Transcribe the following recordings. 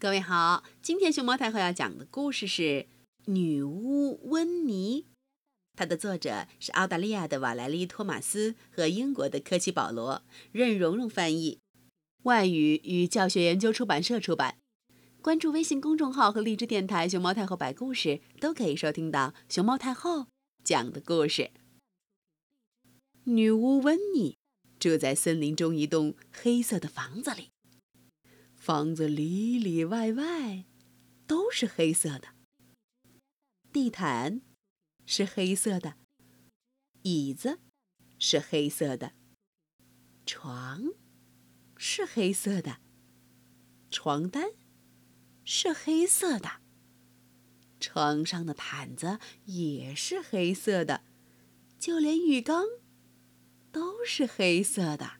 各位好，今天熊猫太后要讲的故事是《女巫温妮》，它的作者是澳大利亚的瓦莱丽·托马斯和英国的科奇·保罗，任蓉蓉翻译，外语与教学研究出版社出版。关注微信公众号和荔枝电台“熊猫太后摆故事”，都可以收听到熊猫太后讲的故事。女巫温妮住在森林中一栋黑色的房子里。房子里里外外都是黑色的，地毯是黑色的，椅子是黑色的，床是黑色的，床单是黑色的，床上的毯子也是黑色的，就连浴缸都是黑色的。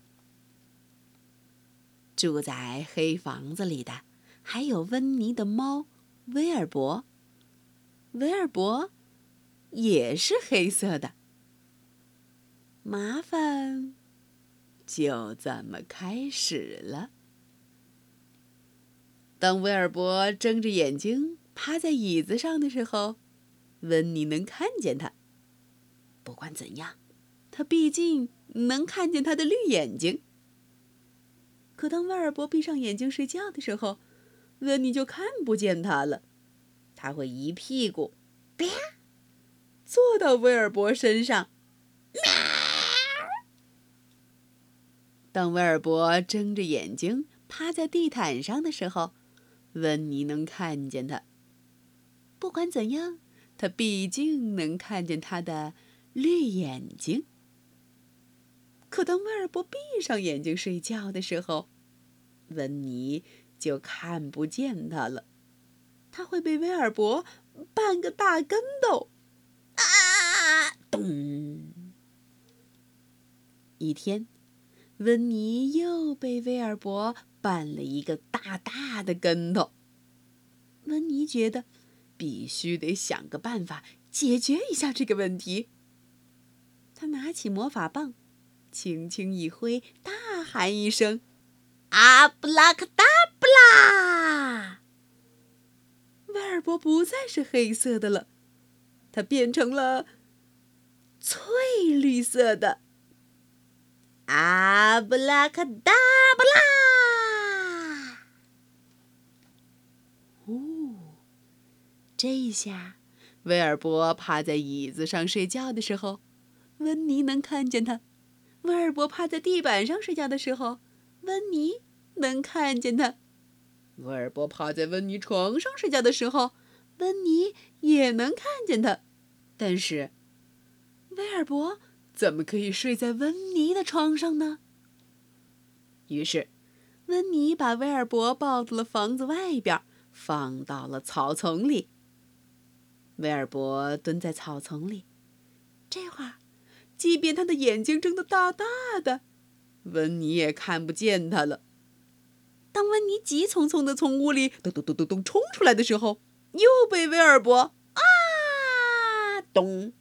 住在黑房子里的还有温妮的猫威尔伯。威尔伯也是黑色的。麻烦就这么开始了。当威尔伯睁着眼睛趴在椅子上的时候，温妮能看见他。不管怎样，他毕竟能看见他的绿眼睛。可当威尔伯闭上眼睛睡觉的时候，温妮就看不见他了。他会一屁股，啪，坐到威尔伯身上。当威尔伯睁着眼睛趴在地毯上的时候，温妮能看见他。不管怎样，他毕竟能看见他的绿眼睛。可当威尔伯闭上眼睛睡觉的时候，温妮就看不见他了。他会被威尔伯绊个大跟头。啊！咚！一天，温妮又被威尔伯绊了一个大大的跟头。温妮觉得必须得想个办法解决一下这个问题。他拿起魔法棒。轻轻一挥，大喊一声：“阿布拉卡达布拉！”威尔伯不再是黑色的了，它变成了翠绿色的。阿布拉卡达布拉！哦，这一下，威尔伯趴在椅子上睡觉的时候，温妮能看见他。威尔伯趴在地板上睡觉的时候，温妮能看见他；威尔伯趴在温妮床上睡觉的时候，温妮也能看见他。但是，威尔伯怎么可以睡在温妮的床上呢？于是，温妮把威尔伯抱到了房子外边，放到了草丛里。威尔伯蹲在草丛里，这会儿。即便他的眼睛睁得大大的，温妮也看不见他了。当温妮急匆匆地从屋里咚咚咚咚咚冲出来的时候，又被威尔伯啊咚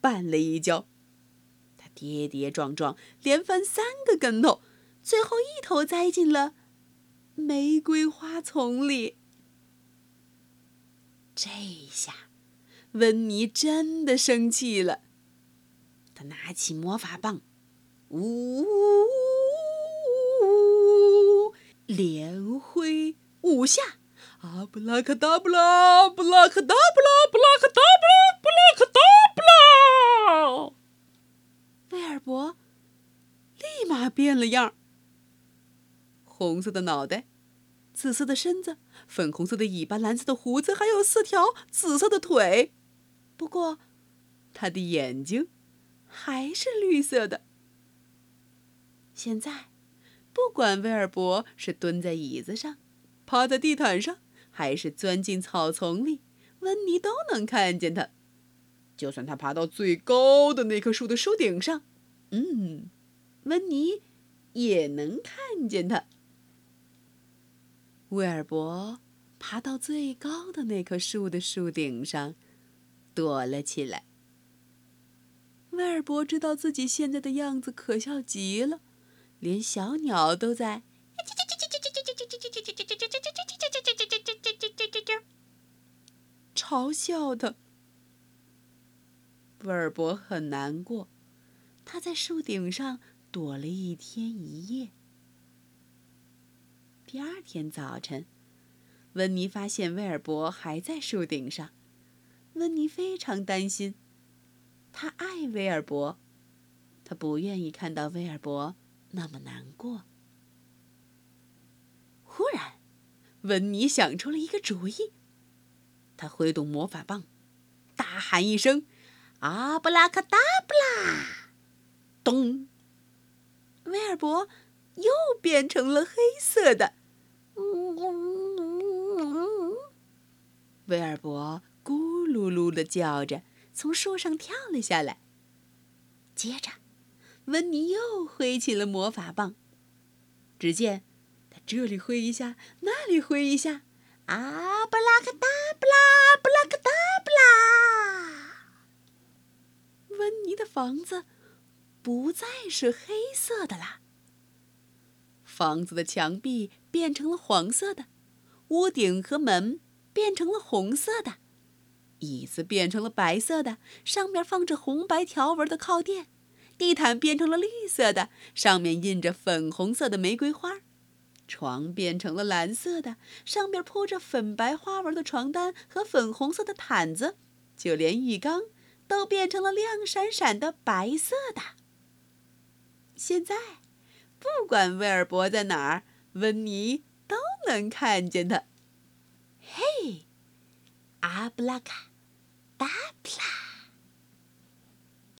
绊了一跤。他跌跌撞撞，连翻三个跟头，最后一头栽进了玫瑰花丛里。这下，温妮真的生气了。他拿起魔法棒，呜，连挥五下，啊，布拉卡达布拉，布拉卡达布拉，布拉卡达布拉，布拉卡达布拉。威尔伯立马变了样红色的脑袋，紫色的身子，粉红色的尾巴，蓝色的胡子，还有四条紫色的腿。不过，他的眼睛。还是绿色的。现在，不管威尔伯是蹲在椅子上，趴在地毯上，还是钻进草丛里，温妮都能看见他。就算他爬到最高的那棵树的树顶上，嗯，温妮也能看见他。威尔伯爬到最高的那棵树的树顶上，躲了起来。威尔伯知道自己现在的样子可笑极了，连小鸟都在嘲笑他。威尔伯很难过，他在树顶上躲了一天一夜。第二天早晨，温妮发现威尔伯还在树顶上，温妮非常担心。他爱威尔伯，他不愿意看到威尔伯那么难过。忽然，温妮想出了一个主意。他挥动魔法棒，大喊一声：“阿布拉卡达布拉！”咚！威尔伯又变成了黑色的。威尔伯咕噜噜的叫着，从树上跳了下来。接着，温妮又挥起了魔法棒。只见。这里挥一下，那里挥一下，啊，布拉克达布拉，布拉克达布拉。温妮的房子不再是黑色的啦。房子的墙壁变成了黄色的，屋顶和门变成了红色的，椅子变成了白色的，上面放着红白条纹的靠垫，地毯变成了绿色的，上面印着粉红色的玫瑰花。床变成了蓝色的，上面铺着粉白花纹的床单和粉红色的毯子，就连浴缸都变成了亮闪闪的白色的。现在，不管威尔伯在哪儿，温妮都能看见他。Ablacadabra.